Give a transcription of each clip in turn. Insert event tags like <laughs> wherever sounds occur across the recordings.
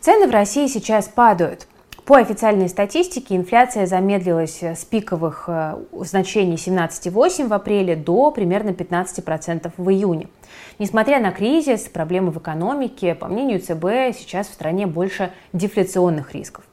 Цены в России сейчас падают. По официальной статистике инфляция замедлилась с пиковых э, значений 17,8 в апреле до примерно 15% в июне. Несмотря на кризис, проблемы в экономике, по мнению ЦБ, сейчас в стране больше дефляционных рисков.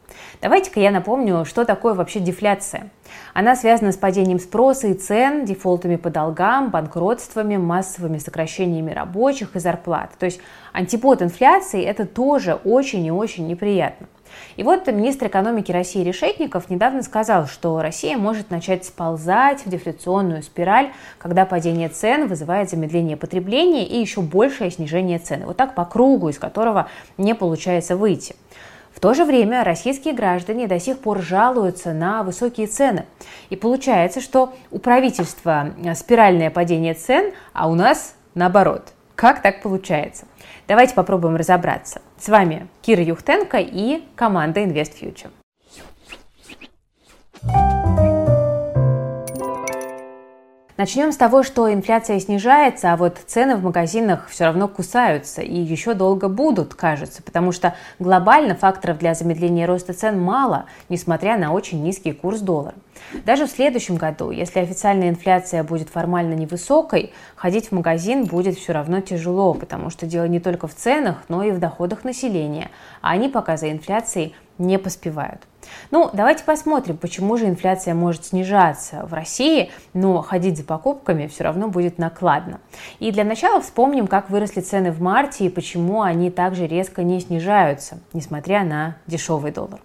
Давайте-ка я напомню, что такое вообще дефляция. Она связана с падением спроса и цен, дефолтами по долгам, банкротствами, массовыми сокращениями рабочих и зарплат. То есть антипод инфляции – это тоже очень и очень неприятно. И вот министр экономики России Решетников недавно сказал, что Россия может начать сползать в дефляционную спираль, когда падение цен вызывает замедление потребления и еще большее снижение цены. Вот так по кругу, из которого не получается выйти. В то же время российские граждане до сих пор жалуются на высокие цены. И получается, что у правительства спиральное падение цен, а у нас наоборот. Как так получается? Давайте попробуем разобраться. С вами Кира Юхтенко и команда Invest Future. Начнем с того, что инфляция снижается, а вот цены в магазинах все равно кусаются и еще долго будут, кажется, потому что глобально факторов для замедления роста цен мало, несмотря на очень низкий курс доллара. Даже в следующем году, если официальная инфляция будет формально невысокой, ходить в магазин будет все равно тяжело, потому что дело не только в ценах, но и в доходах населения, а они пока за инфляцией не поспевают. Ну, давайте посмотрим, почему же инфляция может снижаться в России, но ходить за покупками все равно будет накладно. И для начала вспомним, как выросли цены в марте и почему они также резко не снижаются, несмотря на дешевый доллар.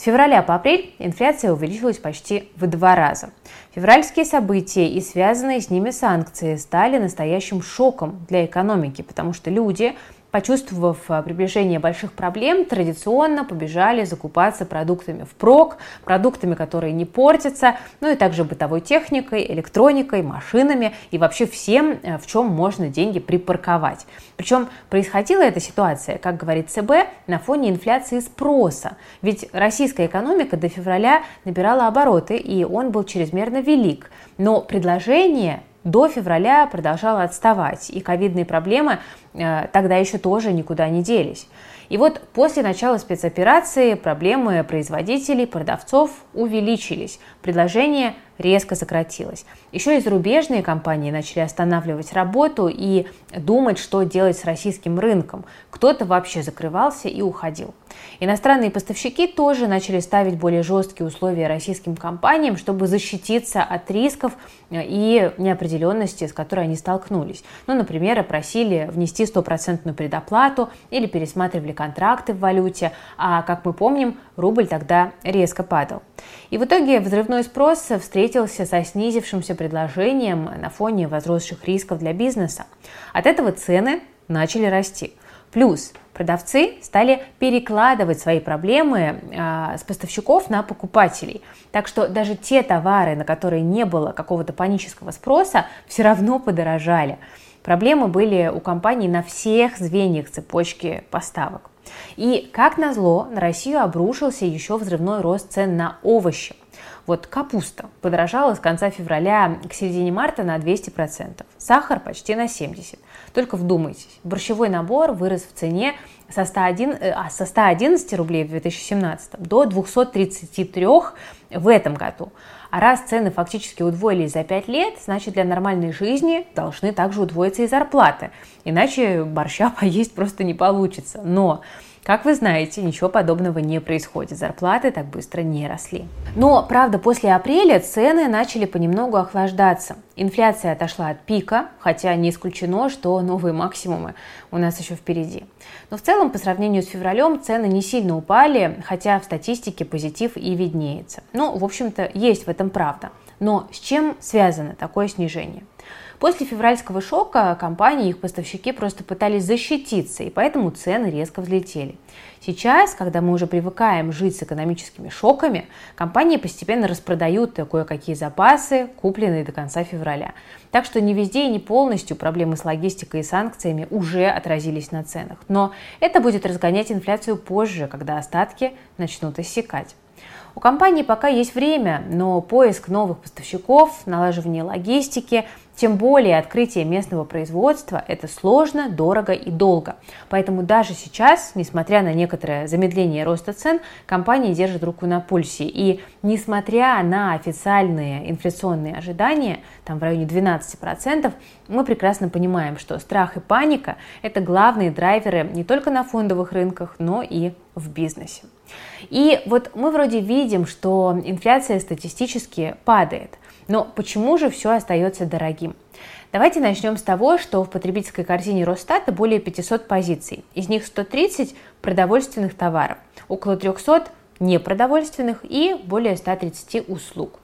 С февраля по апрель инфляция увеличилась почти в два раза. Февральские события и связанные с ними санкции стали настоящим шоком для экономики, потому что люди почувствовав а, приближение больших проблем, традиционно побежали закупаться продуктами впрок, продуктами, которые не портятся, ну и также бытовой техникой, электроникой, машинами и вообще всем, э, в чем можно деньги припарковать. Причем происходила эта ситуация, как говорит ЦБ, на фоне инфляции спроса. Ведь российская экономика до февраля набирала обороты, и он был чрезмерно велик. Но предложение до февраля продолжала отставать, и ковидные проблемы э, тогда еще тоже никуда не делись. И вот после начала спецоперации проблемы производителей, продавцов увеличились, предложение резко сократилось. Еще и зарубежные компании начали останавливать работу и думать, что делать с российским рынком. Кто-то вообще закрывался и уходил. Иностранные поставщики тоже начали ставить более жесткие условия российским компаниям, чтобы защититься от рисков и неопределенности, с которой они столкнулись. Ну, например, просили внести стопроцентную предоплату или пересматривали контракты в валюте, а, как мы помним, рубль тогда резко падал. И в итоге взрывной спрос встретился со снизившимся предложением на фоне возросших рисков для бизнеса. От этого цены начали расти. Плюс продавцы стали перекладывать свои проблемы э, с поставщиков на покупателей. Так что даже те товары, на которые не было какого-то панического спроса, все равно подорожали. Проблемы были у компаний на всех звеньях цепочки поставок. И, как назло, на Россию обрушился еще взрывной рост цен на овощи. Вот капуста подорожала с конца февраля к середине марта на 200%, сахар почти на 70%. Только вдумайтесь, борщевой набор вырос в цене со 101, э, а, со 111 рублей в 2017 до 233 в этом году. А раз цены фактически удвоились за 5 лет, значит для нормальной жизни должны также удвоиться и зарплаты. Иначе борща <laughs> поесть просто не получится. Но как вы знаете, ничего подобного не происходит. Зарплаты так быстро не росли. Но, правда, после апреля цены начали понемногу охлаждаться. Инфляция отошла от пика, хотя не исключено, что новые максимумы у нас еще впереди. Но в целом, по сравнению с февралем, цены не сильно упали, хотя в статистике позитив и виднеется. Ну, в общем-то, есть в этом правда. Но с чем связано такое снижение? После февральского шока компании и их поставщики просто пытались защититься, и поэтому цены резко взлетели. Сейчас, когда мы уже привыкаем жить с экономическими шоками, компании постепенно распродают кое-какие запасы, купленные до конца февраля. Так что не везде и не полностью проблемы с логистикой и санкциями уже отразились на ценах. Но это будет разгонять инфляцию позже, когда остатки начнут иссякать. У компании пока есть время, но поиск новых поставщиков, налаживание логистики Тем более открытие местного производства – это сложно, дорого и долго. Поэтому даже сейчас, несмотря на некоторое замедление роста цен, компании держат руку на пульсе. И несмотря на официальные инфляционные ожидания, там в районе 12%, мы прекрасно понимаем, что страх и паника – это главные драйверы не только на фондовых рынках, но и в бизнесе. И вот мы вроде видим, что инфляция статистически падает. Но почему же все остается дорогим? Давайте начнем с того, что в потребительской корзине Росстата более 500 позиций. Из них 130 продовольственных товаров, около 300 непродовольственных и более 130 услуг.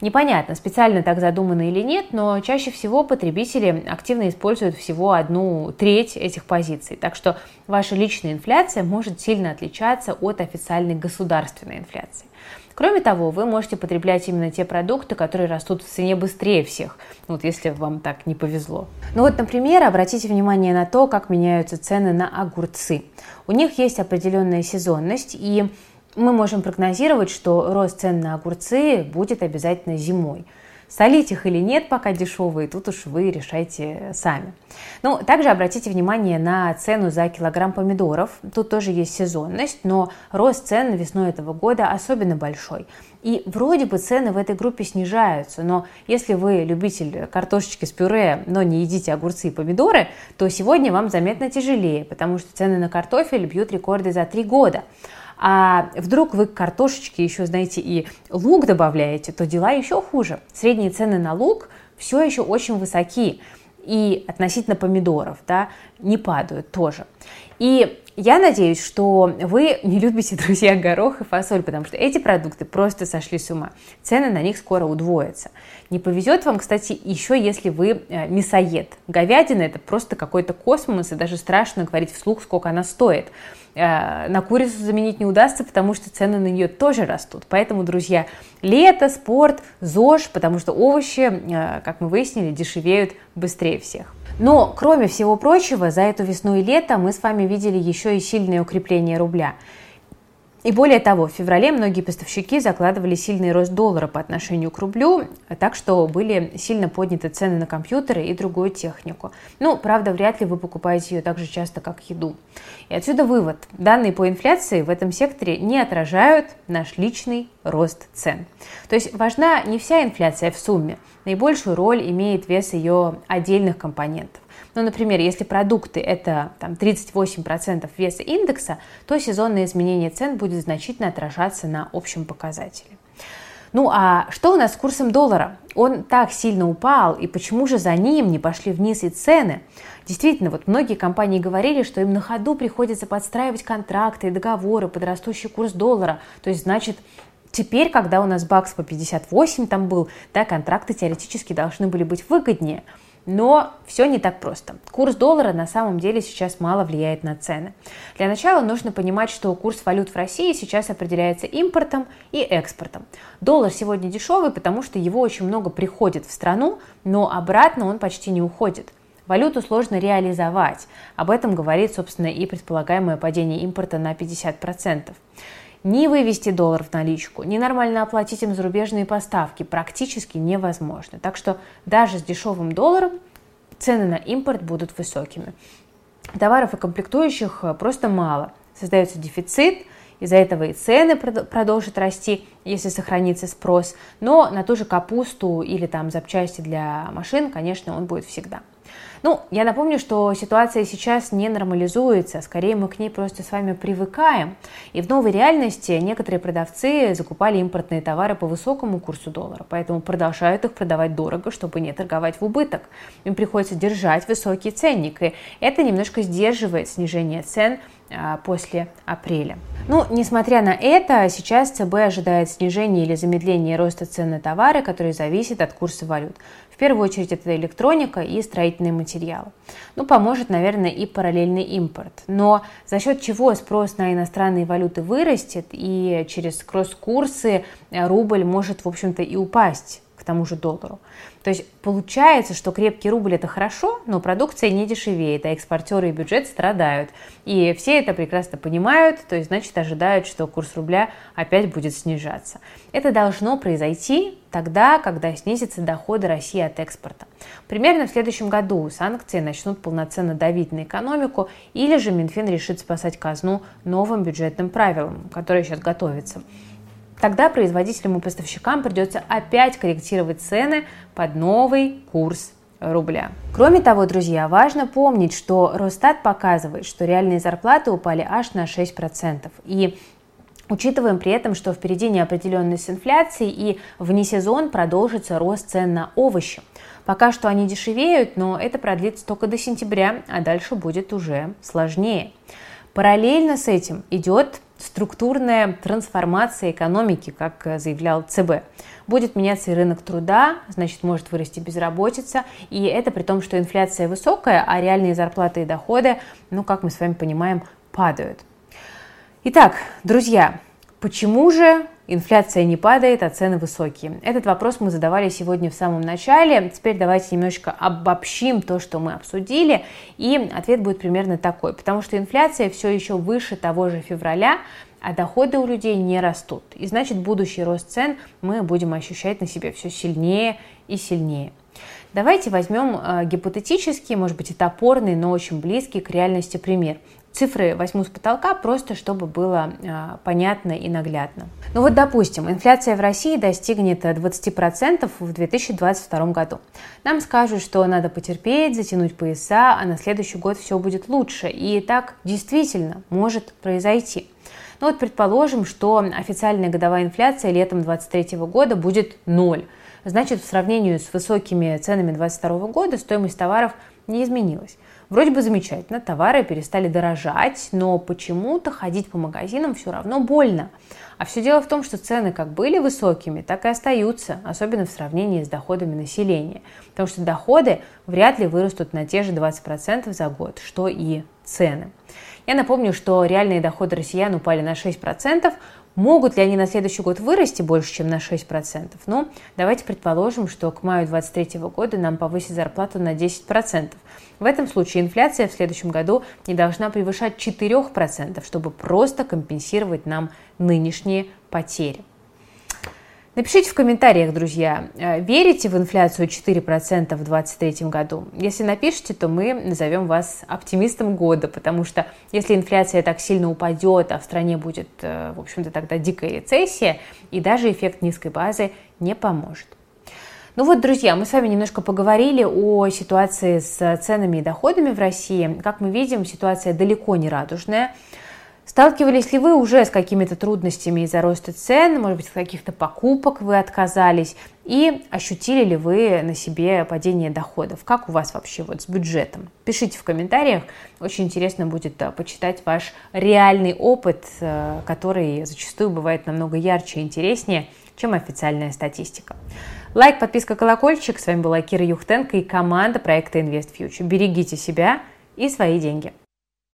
Непонятно, специально так задумано или нет, но чаще всего потребители активно используют всего одну треть этих позиций. Так что ваша личная инфляция может сильно отличаться от официальной государственной инфляции. Кроме того, вы можете потреблять именно те продукты, которые растут в цене быстрее всех, вот если вам так не повезло. Ну вот, например, обратите внимание на то, как меняются цены на огурцы. У них есть определенная сезонность, и мы можем прогнозировать, что рост цен на огурцы будет обязательно зимой – Солить их или нет, пока дешевые, тут уж вы решайте сами. Ну, также обратите внимание на цену за килограмм помидоров. Тут тоже есть сезонность, но рост цен весной этого года особенно большой. И вроде бы цены в этой группе снижаются, но если вы любитель картошечки с пюре, но не едите огурцы и помидоры, то сегодня вам заметно тяжелее, потому что цены на картофель бьют рекорды за три года а вдруг вы к картошечке еще, знаете, и лук добавляете, то дела еще хуже. Средние цены на лук все еще очень высоки и относительно помидоров, да, не падают тоже. И я надеюсь, что вы не любите, <laughs> друзья, горох и фасоль, потому что эти продукты просто сошли с ума. Цены на них скоро удвоятся. Не повезет вам, кстати, еще если вы э, мясоед. Говядина это просто какой-то космос, и даже страшно говорить вслух, сколько она стоит. Э, на курицу заменить не удастся, потому что цены на нее тоже растут. Поэтому, друзья, лето, спорт, ЗОЖ, потому что овощи, э, как мы выяснили, дешевеют быстрее всех. Но, кроме всего прочего, за эту весну и лето мы с вами видели еще и сильное укрепление рубля. И более того, в феврале многие поставщики закладывали сильный рост доллара по отношению к рублю, так что были сильно подняты цены на компьютеры и другую технику. Ну, правда, вряд ли вы покупаете ее так же часто, как еду. И отсюда вывод. Данные по инфляции в этом секторе не отражают наш личный рост цен. То есть важна не вся инфляция в сумме. Наибольшую роль имеет вес ее отдельных компонентов. Ну, например, если продукты это там, 38% веса индекса, то сезонное изменение цен будет значительно отражаться на общем показателе. Ну а что у нас с курсом доллара? Он так сильно упал, и почему же за ним не пошли вниз и цены? Действительно, вот многие компании говорили, что им на ходу приходится подстраивать контракты и договоры под растущий курс доллара. То есть, значит, теперь, когда у нас бакс по 58 там был, да, контракты теоретически должны были быть выгоднее. Но все не так просто. Курс доллара на самом деле сейчас мало влияет на цены. Для начала нужно понимать, что курс валют в России сейчас определяется импортом и экспортом. Доллар сегодня дешевый, потому что его очень много приходит в страну, но обратно он почти не уходит. Валюту сложно реализовать. Об этом говорит, собственно, и предполагаемое падение импорта на 50% ни вывести доллар в наличку, ни нормально оплатить им зарубежные поставки практически невозможно. Так что даже с дешевым долларом цены на импорт будут высокими. Товаров и комплектующих э, просто мало. Создается дефицит, из-за этого и цены продолжат расти, если сохранится спрос. Но на ту же капусту или там запчасти для машин, конечно, он будет всегда. Ну, я напомню, что ситуация сейчас не нормализуется, скорее мы к ней просто с вами привыкаем. И в новой реальности некоторые продавцы закупали импортные товары по высокому курсу доллара, поэтому продолжают их продавать дорого, чтобы не торговать в убыток. Им приходится держать высокий ценник, и это немножко сдерживает снижение цен а, после апреля. Ну, несмотря на это, сейчас ЦБ ожидает снижения или замедления роста цен на товары, которые зависят от курса валют первую очередь это электроника и строительные материалы. Ну, поможет, наверное, и параллельный импорт. Но за счет чего спрос на иностранные валюты вырастет и через кросс-курсы рубль может, в общем-то, и упасть к тому же доллару. То есть получается, что крепкий рубль это хорошо, но продукция не дешевеет, а экспортеры и бюджет страдают. И все это прекрасно понимают, то есть значит ожидают, что курс рубля опять будет снижаться. Это должно произойти тогда, когда снизятся доходы России от экспорта. Примерно в следующем году санкции начнут полноценно давить на экономику, или же Минфин решит спасать казну новым бюджетным правилам, которые сейчас готовятся. Тогда производителям и поставщикам придется опять корректировать цены под новый курс рубля. Кроме того, друзья, важно помнить, что Росстат показывает, что реальные зарплаты упали аж на 6%. И Учитываем при этом, что впереди неопределенность с инфляцией и вне сезон продолжится рост цен на овощи. Пока что они дешевеют, но это продлится только до сентября, а дальше будет уже сложнее. Параллельно с этим идет структурная трансформация экономики, как заявлял ЦБ. Будет меняться и рынок труда, значит, может вырасти безработица, и это при том, что инфляция высокая, а реальные зарплаты и доходы, ну, как мы с вами понимаем, падают. Итак, друзья, почему же инфляция не падает, а цены высокие? Этот вопрос мы задавали сегодня в самом начале. Теперь давайте немножечко обобщим то, что мы обсудили. И ответ будет примерно такой. Потому что инфляция все еще выше того же февраля, а доходы у людей не растут. И значит, будущий рост цен мы будем ощущать на себе все сильнее и сильнее. Давайте возьмем э, гипотетический, может быть, и топорный, но очень близкий к реальности пример. Цифры возьму с потолка, просто чтобы было э, понятно и наглядно. Ну вот, допустим, инфляция в России достигнет 20% в 2022 году. Нам скажут, что надо потерпеть, затянуть пояса, а на следующий год все будет лучше. И так действительно может произойти. Ну вот предположим, что официальная годовая инфляция летом 2023 года будет ноль. Значит, в сравнении с высокими ценами 2022 года стоимость товаров не изменилась. Вроде бы замечательно, товары перестали дорожать, но почему-то ходить по магазинам все равно больно. А все дело в том, что цены как были высокими, так и остаются, особенно в сравнении с доходами населения. Потому что доходы вряд ли вырастут на те же 20% за год, что и цены. Я напомню, что реальные доходы россиян упали на 6%, Могут ли они на следующий год вырасти больше, чем на 6%? Ну, давайте предположим, что к маю 2023 года нам повысят зарплату на 10%. В этом случае инфляция в следующем году не должна превышать 4%, чтобы просто компенсировать нам нынешние потери. Напишите в комментариях, друзья, э, верите в инфляцию 4% в 2023 году? Если напишите, то мы назовем вас оптимистом года, потому что если инфляция так сильно упадет, а в стране будет, э, в общем-то, тогда дикая рецессия, и даже эффект низкой базы не поможет. Ну вот, друзья, мы с вами немножко поговорили о ситуации с ценами и доходами в России. Как мы видим, ситуация далеко не радужная. Сталкивались ли вы уже с какими-то трудностями из-за роста цен, может быть, от каких-то покупок вы отказались, и ощутили ли вы на себе падение доходов? Как у вас вообще вот с бюджетом? Пишите в комментариях, очень интересно будет э, почитать ваш реальный опыт, э, который зачастую бывает намного ярче и интереснее, чем официальная статистика. Лайк, подписка, колокольчик. С вами была Кира Юхтенко и команда проекта Invest Future. Берегите себя и свои деньги.